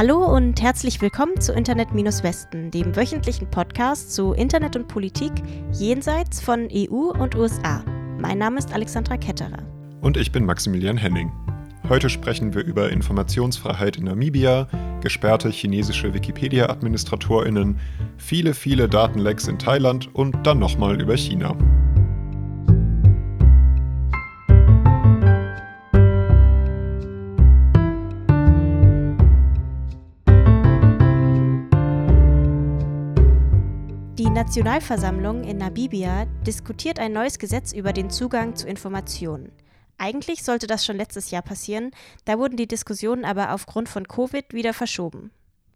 Hallo und herzlich willkommen zu Internet-Westen, dem wöchentlichen Podcast zu Internet und Politik jenseits von EU und USA. Mein Name ist Alexandra Ketterer. Und ich bin Maximilian Henning. Heute sprechen wir über Informationsfreiheit in Namibia, gesperrte chinesische Wikipedia-AdministratorInnen, viele, viele Datenlecks in Thailand und dann nochmal über China. Nationalversammlung in Namibia diskutiert ein neues Gesetz über den Zugang zu Informationen. Eigentlich sollte das schon letztes Jahr passieren, da wurden die Diskussionen aber aufgrund von Covid wieder verschoben.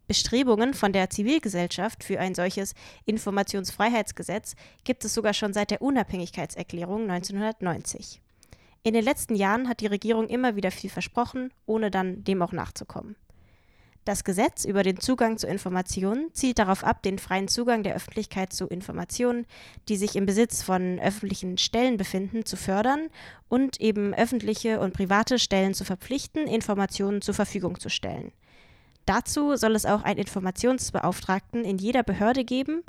Bestrebungen von der Zivilgesellschaft für ein solches Informationsfreiheitsgesetz gibt es sogar schon seit der Unabhängigkeitserklärung 1990. In den letzten Jahren hat die Regierung immer wieder viel versprochen, ohne dann dem auch nachzukommen. Das Gesetz über den Zugang zu Informationen zielt darauf ab, den freien Zugang der Öffentlichkeit zu Informationen, die sich im Besitz von öffentlichen Stellen befinden, zu fördern und eben öffentliche und private Stellen zu verpflichten, Informationen zur Verfügung zu stellen. Dazu soll es auch einen Informationsbeauftragten in jeder Behörde geben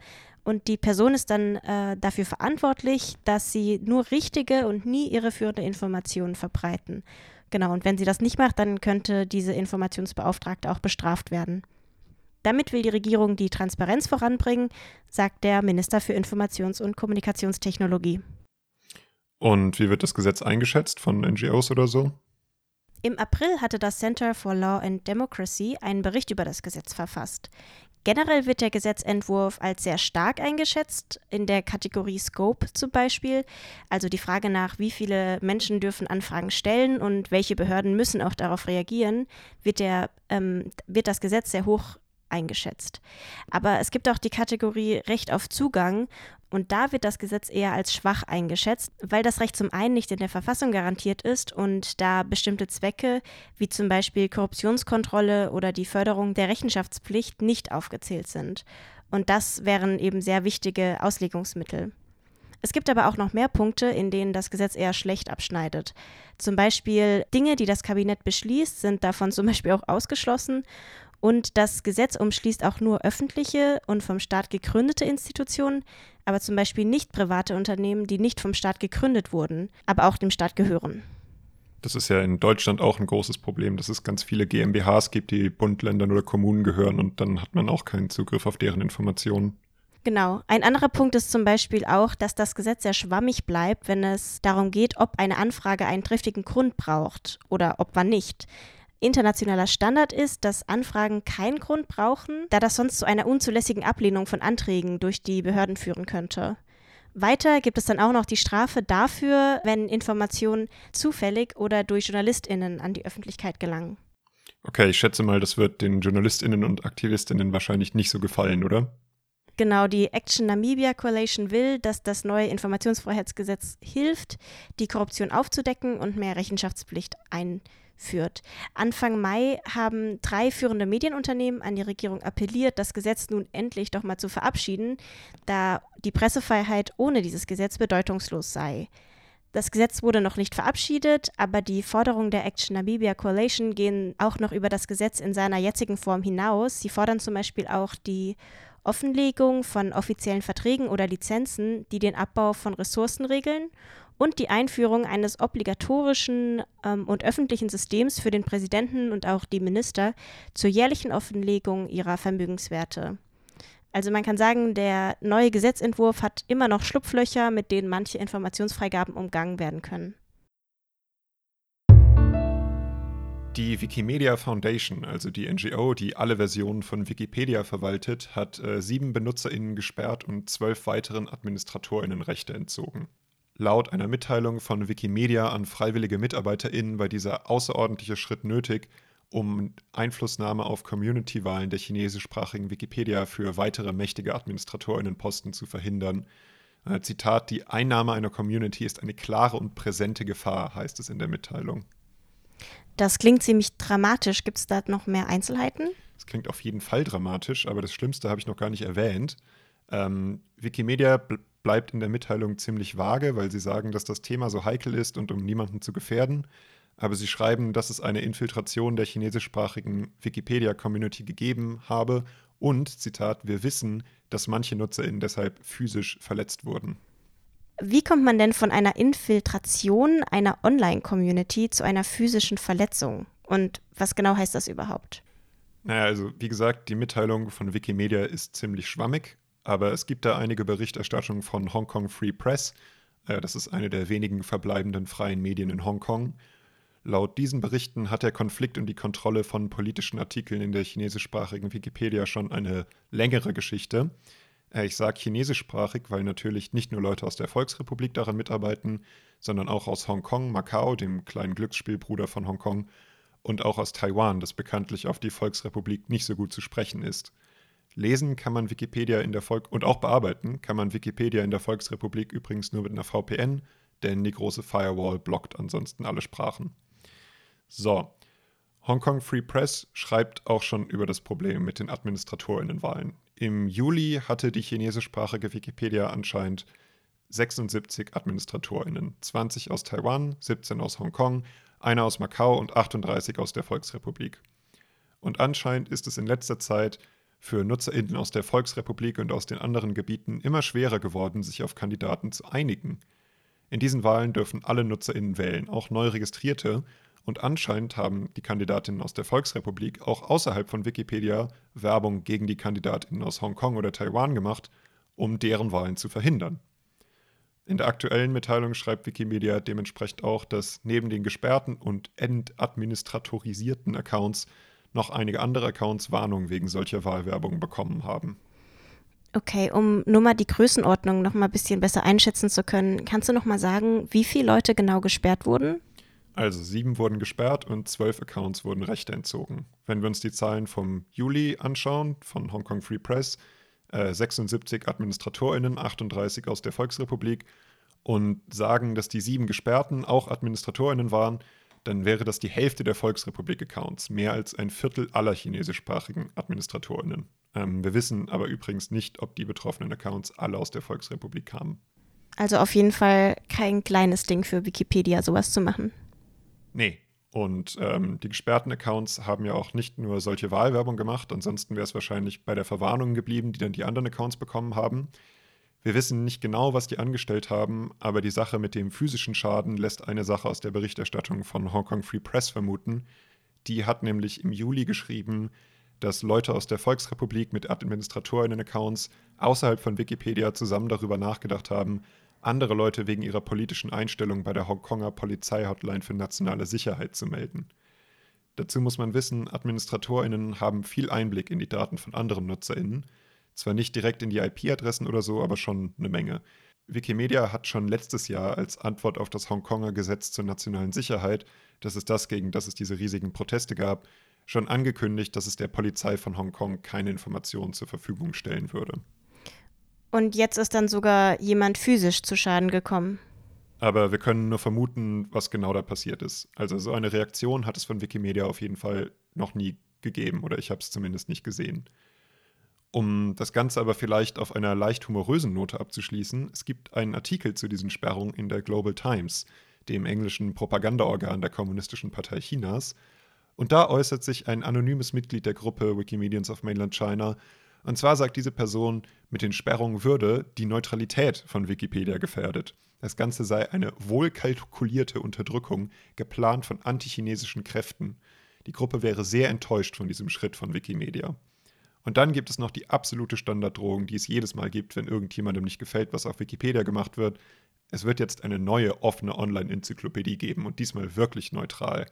und die Person ist dann äh, dafür verantwortlich, dass sie nur richtige und nie irreführende Informationen verbreiten Genau, und wenn sie das nicht macht, dann könnte diese Informationsbeauftragte auch bestraft werden. Damit will die Regierung die Transparenz voranbringen, sagt der Minister für Informations- und Kommunikationstechnologie. Und wie wird das Gesetz eingeschätzt von NGOs oder so? Im April hatte das Center for Law and Democracy einen Bericht über das Gesetz verfasst. Generell wird der Gesetzentwurf als sehr stark eingeschätzt, in der Kategorie Scope zum Beispiel, also die Frage nach, wie viele Menschen dürfen Anfragen stellen und welche Behörden müssen auch darauf reagieren, wird, der, ähm, wird das Gesetz sehr hoch eingeschätzt. Aber es gibt auch die Kategorie Recht auf Zugang und da wird das Gesetz eher als schwach eingeschätzt, weil das Recht zum einen nicht in der Verfassung garantiert ist und da bestimmte Zwecke wie zum Beispiel Korruptionskontrolle oder die Förderung der Rechenschaftspflicht nicht aufgezählt sind. Und das wären eben sehr wichtige Auslegungsmittel. Es gibt aber auch noch mehr Punkte, in denen das Gesetz eher schlecht abschneidet. Zum Beispiel Dinge, die das Kabinett beschließt, sind davon zum Beispiel auch ausgeschlossen und das Gesetz umschließt auch nur öffentliche und vom Staat gegründete Institutionen, aber zum Beispiel nicht private Unternehmen, die nicht vom Staat gegründet wurden, aber auch dem Staat gehören. Das ist ja in Deutschland auch ein großes Problem, dass es ganz viele GmbHs gibt, die Bund, Ländern oder Kommunen gehören und dann hat man auch keinen Zugriff auf deren Informationen. Genau. Ein anderer Punkt ist zum Beispiel auch, dass das Gesetz sehr schwammig bleibt, wenn es darum geht, ob eine Anfrage einen triftigen Grund braucht oder ob man nicht internationaler Standard ist, dass Anfragen keinen Grund brauchen, da das sonst zu einer unzulässigen Ablehnung von Anträgen durch die Behörden führen könnte. Weiter gibt es dann auch noch die Strafe dafür, wenn Informationen zufällig oder durch JournalistInnen an die Öffentlichkeit gelangen. Okay, ich schätze mal, das wird den JournalistInnen und AktivistInnen wahrscheinlich nicht so gefallen, oder? Genau, die Action Namibia Coalition will, dass das neue Informationsfreiheitsgesetz hilft, die Korruption aufzudecken und mehr Rechenschaftspflicht einzuführen führt. Anfang Mai haben drei führende Medienunternehmen an die Regierung appelliert, das Gesetz nun endlich doch mal zu verabschieden, da die Pressefreiheit ohne dieses Gesetz bedeutungslos sei. Das Gesetz wurde noch nicht verabschiedet, aber die Forderungen der Action Namibia Coalition gehen auch noch über das Gesetz in seiner jetzigen Form hinaus. Sie fordern zum Beispiel auch die Offenlegung von offiziellen Verträgen oder Lizenzen, die den Abbau von Ressourcen regeln und die Einführung eines obligatorischen ähm, und öffentlichen Systems für den Präsidenten und auch die Minister zur jährlichen Offenlegung ihrer Vermögenswerte. Also man kann sagen, der neue Gesetzentwurf hat immer noch Schlupflöcher, mit denen manche Informationsfreigaben umgangen werden können. Die Wikimedia Foundation, also die NGO, die alle Versionen von Wikipedia verwaltet, hat äh, sieben BenutzerInnen gesperrt und zwölf weiteren AdministratorInnen Rechte entzogen. Laut einer Mitteilung von Wikimedia an freiwillige MitarbeiterInnen war dieser außerordentliche Schritt nötig, um Einflussnahme auf Community-Wahlen der chinesischsprachigen Wikipedia für weitere mächtige AdministratorInnenposten zu verhindern. Äh, Zitat: Die Einnahme einer Community ist eine klare und präsente Gefahr, heißt es in der Mitteilung. Das klingt ziemlich dramatisch. Gibt es da noch mehr Einzelheiten? Es klingt auf jeden Fall dramatisch, aber das Schlimmste habe ich noch gar nicht erwähnt. Ähm, Wikimedia bleibt in der Mitteilung ziemlich vage, weil sie sagen, dass das Thema so heikel ist und um niemanden zu gefährden. aber sie schreiben, dass es eine Infiltration der chinesischsprachigen Wikipedia-Community gegeben habe und, Zitat, wir wissen, dass manche NutzerInnen deshalb physisch verletzt wurden. Wie kommt man denn von einer Infiltration einer Online-Community zu einer physischen Verletzung? Und was genau heißt das überhaupt? Naja, also wie gesagt, die Mitteilung von Wikimedia ist ziemlich schwammig, aber es gibt da einige Berichterstattungen von Hong Kong Free Press. Äh, das ist eine der wenigen verbleibenden freien Medien in Hongkong. Laut diesen Berichten hat der Konflikt um die Kontrolle von politischen Artikeln in der chinesischsprachigen Wikipedia schon eine längere Geschichte. Äh, ich sage chinesischsprachig, weil natürlich nicht nur Leute aus der Volksrepublik daran mitarbeiten, sondern auch aus Hongkong, Macau, dem kleinen Glücksspielbruder von Hongkong, und auch aus Taiwan, das bekanntlich auf die Volksrepublik nicht so gut zu sprechen ist. Lesen kann man Wikipedia in der Volk und auch bearbeiten kann man Wikipedia in der Volksrepublik übrigens nur mit einer VPN, denn die große Firewall blockt ansonsten alle Sprachen. So, Hongkong Free Press schreibt auch schon über das Problem mit den Administratorinnenwahlen. Im Juli hatte die chinesischsprachige Wikipedia anscheinend 76 Administratorinnen, 20 aus Taiwan, 17 aus Hongkong, einer aus Macau und 38 aus der Volksrepublik. Und anscheinend ist es in letzter Zeit für NutzerInnen aus der Volksrepublik und aus den anderen Gebieten immer schwerer geworden, sich auf Kandidaten zu einigen. In diesen Wahlen dürfen alle NutzerInnen wählen, auch neu registrierte, und anscheinend haben die Kandidatinnen aus der Volksrepublik auch außerhalb von Wikipedia Werbung gegen die Kandidatinnen aus Hongkong oder Taiwan gemacht, um deren Wahlen zu verhindern. In der aktuellen Mitteilung schreibt Wikimedia dementsprechend auch, dass neben den gesperrten und entadministratorisierten Accounts noch einige andere Accounts Warnungen wegen solcher Wahlwerbung bekommen haben. Okay, um nur mal die Größenordnung noch mal ein bisschen besser einschätzen zu können, kannst du noch mal sagen, wie viele Leute genau gesperrt wurden? Also sieben wurden gesperrt und zwölf Accounts wurden Rechte entzogen. Wenn wir uns die Zahlen vom Juli anschauen, von Hong Kong Free Press, äh, 76 AdministratorInnen, 38 aus der Volksrepublik und sagen, dass die sieben Gesperrten auch AdministratorInnen waren, dann wäre das die Hälfte der Volksrepublik-Accounts, mehr als ein Viertel aller chinesischsprachigen AdministratorInnen. Ähm, wir wissen aber übrigens nicht, ob die betroffenen Accounts alle aus der Volksrepublik kamen. Also auf jeden Fall kein kleines Ding für Wikipedia, sowas zu machen. Nee. Und ähm, die gesperrten Accounts haben ja auch nicht nur solche Wahlwerbung gemacht, ansonsten wäre es wahrscheinlich bei der Verwarnung geblieben, die dann die anderen Accounts bekommen haben. Wir wissen nicht genau, was die angestellt haben, aber die Sache mit dem physischen Schaden lässt eine Sache aus der Berichterstattung von Hong Kong Free Press vermuten. Die hat nämlich im Juli geschrieben, dass Leute aus der Volksrepublik mit Administratorinnen-Accounts außerhalb von Wikipedia zusammen darüber nachgedacht haben, andere Leute wegen ihrer politischen Einstellung bei der Hongkonger Polizeihotline für nationale Sicherheit zu melden. Dazu muss man wissen, AdministratorInnen haben viel Einblick in die Daten von anderen NutzerInnen. Zwar nicht direkt in die IP-Adressen oder so, aber schon eine Menge. Wikimedia hat schon letztes Jahr als Antwort auf das Hongkonger Gesetz zur nationalen Sicherheit, das ist das, gegen das es diese riesigen Proteste gab, schon angekündigt, dass es der Polizei von Hongkong keine Informationen zur Verfügung stellen würde. Und jetzt ist dann sogar jemand physisch zu Schaden gekommen. Aber wir können nur vermuten, was genau da passiert ist. Also so eine Reaktion hat es von Wikimedia auf jeden Fall noch nie gegeben oder ich habe es zumindest nicht gesehen. Um das Ganze aber vielleicht auf einer leicht humorösen Note abzuschließen, es gibt einen Artikel zu diesen Sperrungen in der Global Times, dem englischen Propagandaorgan der Kommunistischen Partei Chinas. Und da äußert sich ein anonymes Mitglied der Gruppe Wikimedians of Mainland China und zwar sagt diese Person, mit den Sperrungen würde die Neutralität von Wikipedia gefährdet. Das Ganze sei eine wohlkalkulierte Unterdrückung, geplant von antichinesischen Kräften. Die Gruppe wäre sehr enttäuscht von diesem Schritt von Wikimedia. Und dann gibt es noch die absolute Standarddrohung, die es jedes Mal gibt, wenn irgendjemandem nicht gefällt, was auf Wikipedia gemacht wird. Es wird jetzt eine neue offene Online-Enzyklopädie geben und diesmal wirklich neutral.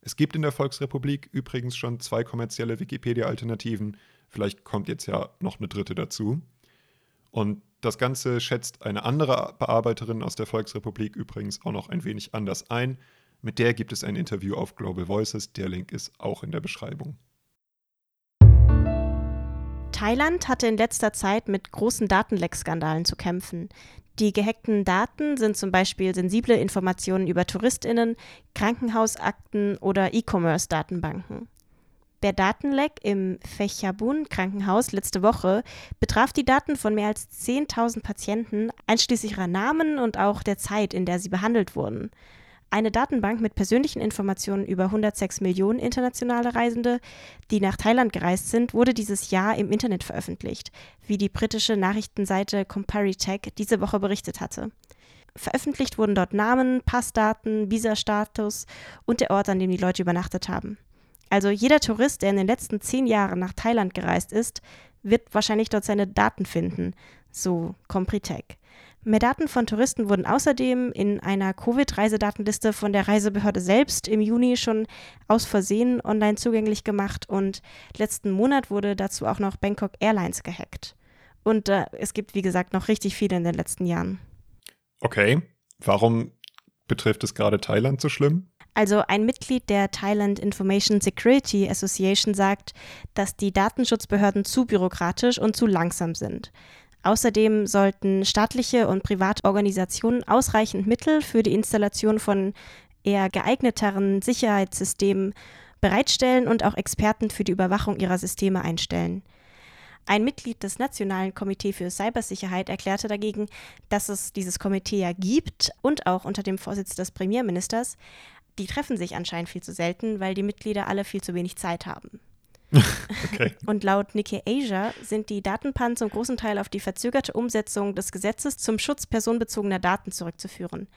Es gibt in der Volksrepublik übrigens schon zwei kommerzielle Wikipedia-Alternativen, Vielleicht kommt jetzt ja noch eine dritte dazu. Und das Ganze schätzt eine andere Bearbeiterin aus der Volksrepublik übrigens auch noch ein wenig anders ein. Mit der gibt es ein Interview auf Global Voices. Der Link ist auch in der Beschreibung. Thailand hatte in letzter Zeit mit großen Datenleckskandalen zu kämpfen. Die gehackten Daten sind zum Beispiel sensible Informationen über Touristinnen, Krankenhausakten oder E-Commerce-Datenbanken. Der Datenleck im Fechabun Krankenhaus letzte Woche betraf die Daten von mehr als 10.000 Patienten, einschließlich ihrer Namen und auch der Zeit, in der sie behandelt wurden. Eine Datenbank mit persönlichen Informationen über 106 Millionen internationale Reisende, die nach Thailand gereist sind, wurde dieses Jahr im Internet veröffentlicht, wie die britische Nachrichtenseite Comparitech diese Woche berichtet hatte. Veröffentlicht wurden dort Namen, Passdaten, Visastatus und der Ort, an dem die Leute übernachtet haben. Also jeder Tourist, der in den letzten zehn Jahren nach Thailand gereist ist, wird wahrscheinlich dort seine Daten finden, so Compritech. Mehr Daten von Touristen wurden außerdem in einer Covid-Reisedatenliste von der Reisebehörde selbst im Juni schon aus Versehen online zugänglich gemacht und letzten Monat wurde dazu auch noch Bangkok Airlines gehackt. Und äh, es gibt, wie gesagt, noch richtig viele in den letzten Jahren. Okay, warum betrifft es gerade Thailand so schlimm? Also ein Mitglied der Thailand Information Security Association sagt, dass die Datenschutzbehörden zu bürokratisch und zu langsam sind. Außerdem sollten staatliche und private Organisationen ausreichend Mittel für die Installation von eher geeigneteren Sicherheitssystemen bereitstellen und auch Experten für die Überwachung ihrer Systeme einstellen. Ein Mitglied des Nationalen Komitees für Cybersicherheit erklärte dagegen, dass es dieses Komitee ja gibt und auch unter dem Vorsitz des Premierministers. Die treffen sich anscheinend viel zu selten, weil die Mitglieder alle viel zu wenig Zeit haben. Okay. Und laut Nikkei Asia sind die Datenpannen zum großen Teil auf die verzögerte Umsetzung des Gesetzes zum Schutz personenbezogener Daten zurückzuführen.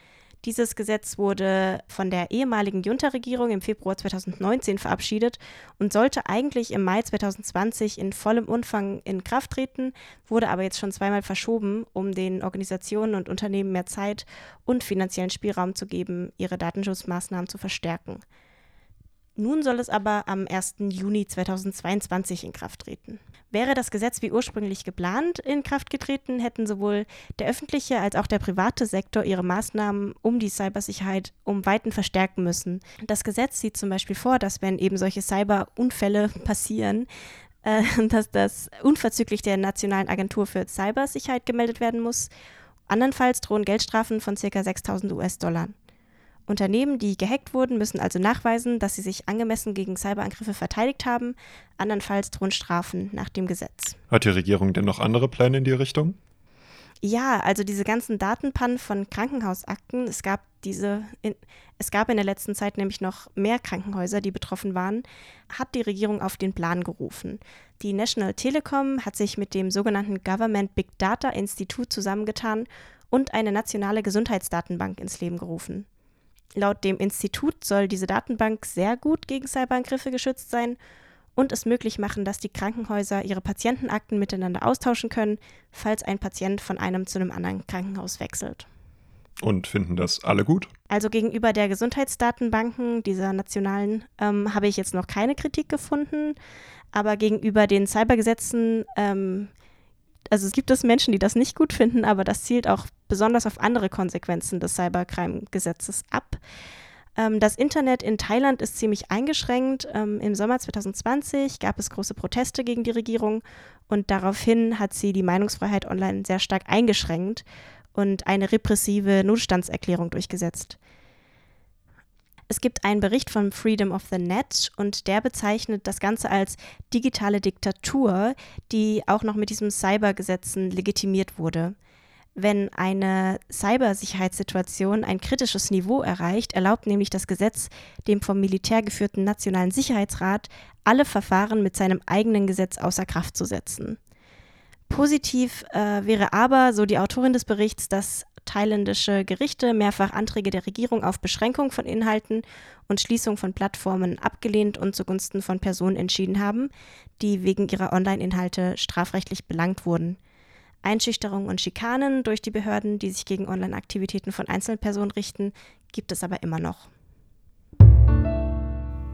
Dieses Gesetz wurde von der ehemaligen Junta-Regierung im Februar 2019 verabschiedet und sollte eigentlich im Mai 2020 in vollem Umfang in Kraft treten, wurde aber jetzt schon zweimal verschoben, um den Organisationen und Unternehmen mehr Zeit und finanziellen Spielraum zu geben, ihre Datenschutzmaßnahmen zu verstärken. Nun soll es aber am 1. Juni 2022 in Kraft treten. Wäre das Gesetz wie ursprünglich geplant in Kraft getreten, hätten sowohl der öffentliche als auch der private Sektor ihre Maßnahmen um die Cybersicherheit um Weiten verstärken müssen. Das Gesetz sieht zum Beispiel vor, dass wenn eben solche Cyberunfälle passieren, äh, dass das unverzüglich der Nationalen Agentur für Cybersicherheit gemeldet werden muss. Andernfalls drohen Geldstrafen von ca. 6000 US-Dollar. Unternehmen, die gehackt wurden, müssen also nachweisen, dass sie sich angemessen gegen Cyberangriffe verteidigt haben. Andernfalls drohen Strafen nach dem Gesetz. Hat die Regierung denn noch andere Pläne in die Richtung? Ja, also diese ganzen Datenpannen von Krankenhausakten, es gab diese, in, es gab in der letzten Zeit nämlich noch mehr Krankenhäuser, die betroffen waren, hat die Regierung auf den Plan gerufen. Die National Telecom hat sich mit dem sogenannten Government Big Data Institute zusammengetan und eine nationale Gesundheitsdatenbank ins Leben gerufen. Laut dem Institut soll diese Datenbank sehr gut gegen Cyberangriffe geschützt sein und es möglich machen, dass die Krankenhäuser ihre Patientenakten miteinander austauschen können, falls ein Patient von einem zu einem anderen Krankenhaus wechselt. Und finden das alle gut? Also gegenüber der Gesundheitsdatenbanken dieser nationalen ähm, habe ich jetzt noch keine Kritik gefunden, aber gegenüber den Cybergesetzen ähm, also es gibt es Menschen, die das nicht gut finden, aber das zielt auch besonders auf andere Konsequenzen des Cybercrime-Gesetzes ab. Ähm, das Internet in Thailand ist ziemlich eingeschränkt. Ähm, Im Sommer 2020 gab es große Proteste gegen die Regierung und daraufhin hat sie die Meinungsfreiheit online sehr stark eingeschränkt und eine repressive Notstandserklärung durchgesetzt. Es gibt einen Bericht von Freedom of the Net und der bezeichnet das Ganze als digitale Diktatur, die auch noch mit diesen Cybergesetzen legitimiert wurde. Wenn eine Cybersicherheitssituation ein kritisches Niveau erreicht, erlaubt nämlich das Gesetz dem vom Militär geführten Nationalen Sicherheitsrat, alle Verfahren mit seinem eigenen Gesetz außer Kraft zu setzen. Positiv äh, wäre aber, so die Autorin des Berichts, dass thailändische Gerichte mehrfach Anträge der Regierung auf Beschränkung von Inhalten und Schließung von Plattformen abgelehnt und zugunsten von Personen entschieden haben, die wegen ihrer Online-Inhalte strafrechtlich belangt wurden. Einschüchterung und Schikanen durch die Behörden, die sich gegen Online-Aktivitäten von Einzelpersonen richten, gibt es aber immer noch.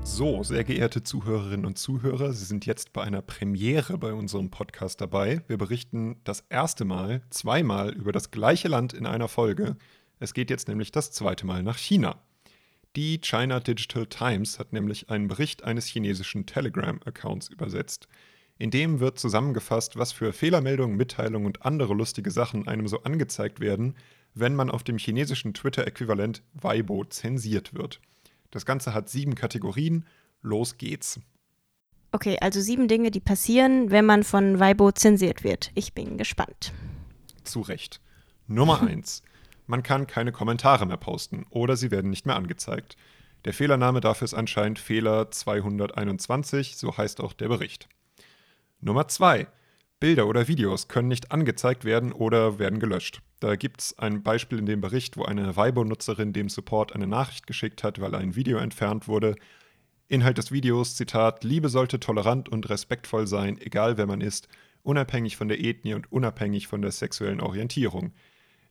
So, sehr geehrte Zuhörerinnen und Zuhörer, Sie sind jetzt bei einer Premiere bei unserem Podcast dabei. Wir berichten das erste Mal zweimal über das gleiche Land in einer Folge. Es geht jetzt nämlich das zweite Mal nach China. Die China Digital Times hat nämlich einen Bericht eines chinesischen Telegram-Accounts übersetzt. In dem wird zusammengefasst, was für Fehlermeldungen, Mitteilungen und andere lustige Sachen einem so angezeigt werden, wenn man auf dem chinesischen Twitter-Äquivalent Weibo zensiert wird. Das Ganze hat sieben Kategorien. Los geht's. Okay, also sieben Dinge, die passieren, wenn man von Weibo zensiert wird. Ich bin gespannt. Zu Recht. Nummer eins. man kann keine Kommentare mehr posten oder sie werden nicht mehr angezeigt. Der Fehlername dafür ist anscheinend Fehler 221, so heißt auch der Bericht. Nummer 2. Bilder oder Videos können nicht angezeigt werden oder werden gelöscht. Da gibt es ein Beispiel in dem Bericht, wo eine Weibo-Nutzerin dem Support eine Nachricht geschickt hat, weil ein Video entfernt wurde. Inhalt des Videos, Zitat, Liebe sollte tolerant und respektvoll sein, egal wer man ist, unabhängig von der Ethnie und unabhängig von der sexuellen Orientierung.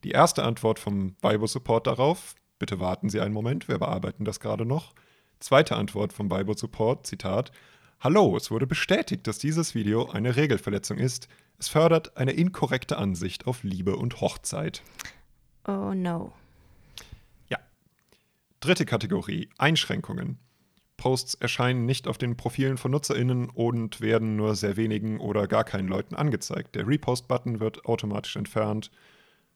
Die erste Antwort vom Weibo-Support darauf, bitte warten Sie einen Moment, wir bearbeiten das gerade noch. Zweite Antwort vom Weibo-Support, Zitat, Hallo, es wurde bestätigt, dass dieses Video eine Regelverletzung ist. Es fördert eine inkorrekte Ansicht auf Liebe und Hochzeit. Oh no. Ja. Dritte Kategorie, Einschränkungen. Posts erscheinen nicht auf den Profilen von NutzerInnen und werden nur sehr wenigen oder gar keinen Leuten angezeigt. Der Repost-Button wird automatisch entfernt.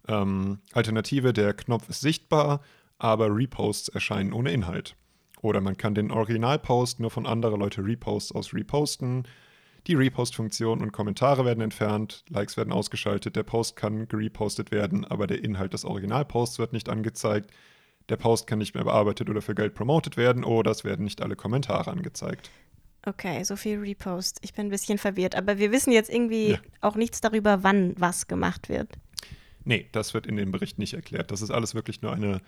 Ähm, Alternative, der Knopf ist sichtbar, aber Reposts erscheinen ohne Inhalt. Oder man kann den Originalpost nur von anderen Leuten Reposts aus reposten. Die Repost-Funktion und Kommentare werden entfernt, Likes werden ausgeschaltet, der Post kann gerepostet werden, aber der Inhalt des Originalposts wird nicht angezeigt. Der Post kann nicht mehr bearbeitet oder für Geld promotet werden oder es werden nicht alle Kommentare angezeigt. Okay, so viel Repost. Ich bin ein bisschen verwirrt, aber wir wissen jetzt irgendwie ja. auch nichts darüber, wann was gemacht wird. Nee, das wird in dem Bericht nicht erklärt. Das ist alles wirklich nur eine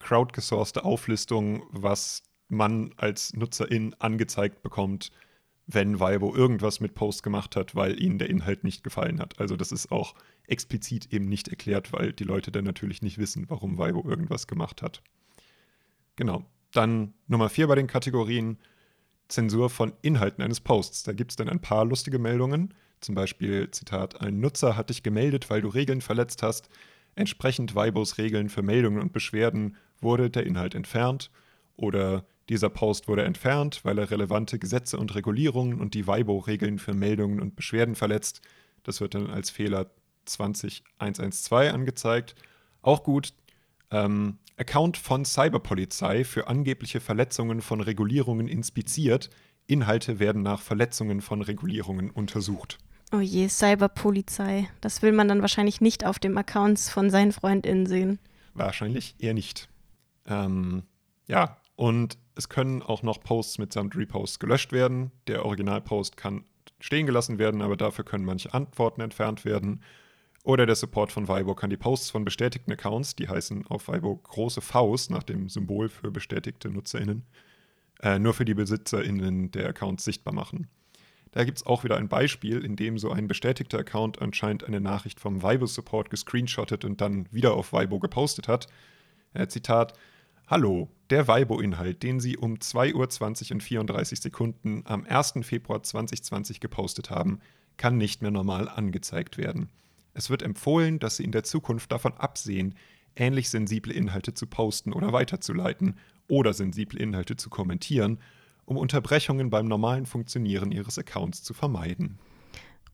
crowdgesourcete Auflistung, was man als Nutzerin angezeigt bekommt, wenn Weibo irgendwas mit Post gemacht hat, weil ihnen der Inhalt nicht gefallen hat. Also das ist auch explizit eben nicht erklärt, weil die Leute dann natürlich nicht wissen, warum Weibo irgendwas gemacht hat. Genau. Dann Nummer vier bei den Kategorien Zensur von Inhalten eines Posts. Da gibt es dann ein paar lustige Meldungen. Zum Beispiel, Zitat, ein Nutzer hat dich gemeldet, weil du Regeln verletzt hast. Entsprechend Weibos Regeln für Meldungen und Beschwerden wurde der Inhalt entfernt. Oder dieser Post wurde entfernt, weil er relevante Gesetze und Regulierungen und die Weibo-Regeln für Meldungen und Beschwerden verletzt. Das wird dann als Fehler 20112 angezeigt. Auch gut, ähm, Account von Cyberpolizei für angebliche Verletzungen von Regulierungen inspiziert. Inhalte werden nach Verletzungen von Regulierungen untersucht. Oh je, Cyberpolizei. Das will man dann wahrscheinlich nicht auf dem Accounts von seinen FreundInnen sehen. Wahrscheinlich eher nicht. Ähm, ja, und es können auch noch Posts mitsamt Reposts gelöscht werden. Der Originalpost kann stehen gelassen werden, aber dafür können manche Antworten entfernt werden. Oder der Support von Weibo kann die Posts von bestätigten Accounts, die heißen auf Weibo große Vs nach dem Symbol für bestätigte NutzerInnen, äh, nur für die BesitzerInnen der Accounts sichtbar machen. Da gibt es auch wieder ein Beispiel, in dem so ein bestätigter Account anscheinend eine Nachricht vom Weibo-Support gescreenshottet und dann wieder auf Weibo gepostet hat. Äh, Zitat: Hallo, der Weibo-Inhalt, den Sie um 2.20 Uhr und 34 Sekunden am 1. Februar 2020 gepostet haben, kann nicht mehr normal angezeigt werden. Es wird empfohlen, dass Sie in der Zukunft davon absehen, ähnlich sensible Inhalte zu posten oder weiterzuleiten oder sensible Inhalte zu kommentieren um Unterbrechungen beim normalen Funktionieren Ihres Accounts zu vermeiden.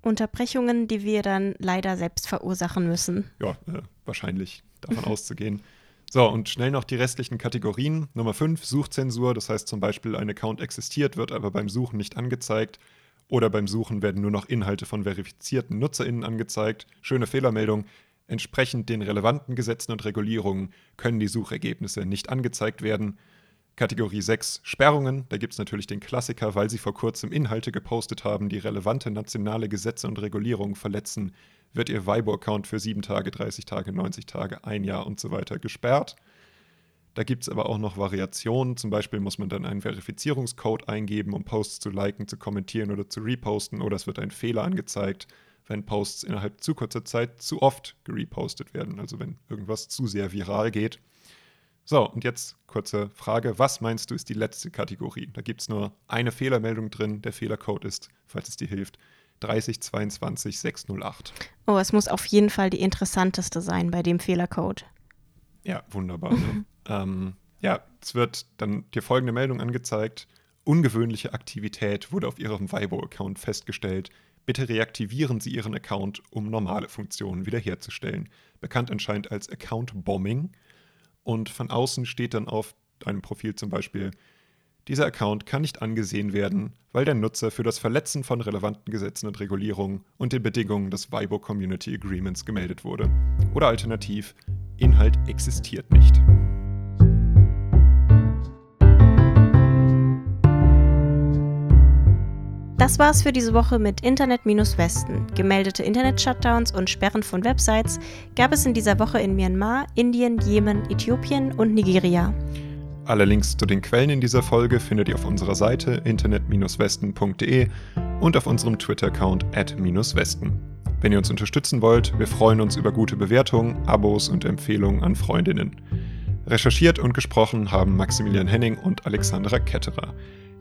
Unterbrechungen, die wir dann leider selbst verursachen müssen. Ja, äh, wahrscheinlich davon auszugehen. So, und schnell noch die restlichen Kategorien. Nummer 5, Suchzensur. Das heißt zum Beispiel, ein Account existiert, wird aber beim Suchen nicht angezeigt. Oder beim Suchen werden nur noch Inhalte von verifizierten NutzerInnen angezeigt. Schöne Fehlermeldung. Entsprechend den relevanten Gesetzen und Regulierungen können die Suchergebnisse nicht angezeigt werden. Kategorie 6 Sperrungen. Da gibt es natürlich den Klassiker, weil sie vor kurzem Inhalte gepostet haben, die relevante nationale Gesetze und Regulierungen verletzen, wird ihr Weibo-Account für 7 Tage, 30 Tage, 90 Tage, ein Jahr und so weiter gesperrt. Da gibt es aber auch noch Variationen. Zum Beispiel muss man dann einen Verifizierungscode eingeben, um Posts zu liken, zu kommentieren oder zu reposten, oder es wird ein Fehler angezeigt, wenn Posts innerhalb zu kurzer Zeit zu oft gerepostet werden, also wenn irgendwas zu sehr viral geht. So, und jetzt kurze Frage. Was meinst du ist die letzte Kategorie? Da gibt es nur eine Fehlermeldung drin. Der Fehlercode ist, falls es dir hilft, 3022608. Oh, es muss auf jeden Fall die interessanteste sein bei dem Fehlercode. Ja, wunderbar. Ne? ähm, ja, es wird dann dir folgende Meldung angezeigt. Ungewöhnliche Aktivität wurde auf Ihrem Weibo-Account festgestellt. Bitte reaktivieren Sie Ihren Account, um normale Funktionen wiederherzustellen. Bekannt anscheinend als Account Bombing und von außen steht dann auf deinem Profil zum Beispiel, dieser Account kann nicht angesehen werden, weil der Nutzer für das Verletzen von relevanten Gesetzen und Regulierungen und den Bedingungen des Weibo Community Agreements gemeldet wurde. Oder alternativ, Inhalt existiert nicht. Das war's für diese Woche mit Internet-Westen. Gemeldete Internet-Shutdowns und Sperren von Websites gab es in dieser Woche in Myanmar, Indien, Jemen, Äthiopien und Nigeria. Alle Links zu den Quellen in dieser Folge findet ihr auf unserer Seite internet-westen.de und auf unserem Twitter-Account at-westen. Wenn ihr uns unterstützen wollt, wir freuen uns über gute Bewertungen, Abos und Empfehlungen an Freundinnen. Recherchiert und gesprochen haben Maximilian Henning und Alexandra Ketterer.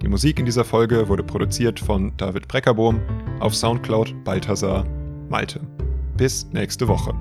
Die Musik in dieser Folge wurde produziert von David Breckerbohm auf Soundcloud Balthasar Malte. Bis nächste Woche.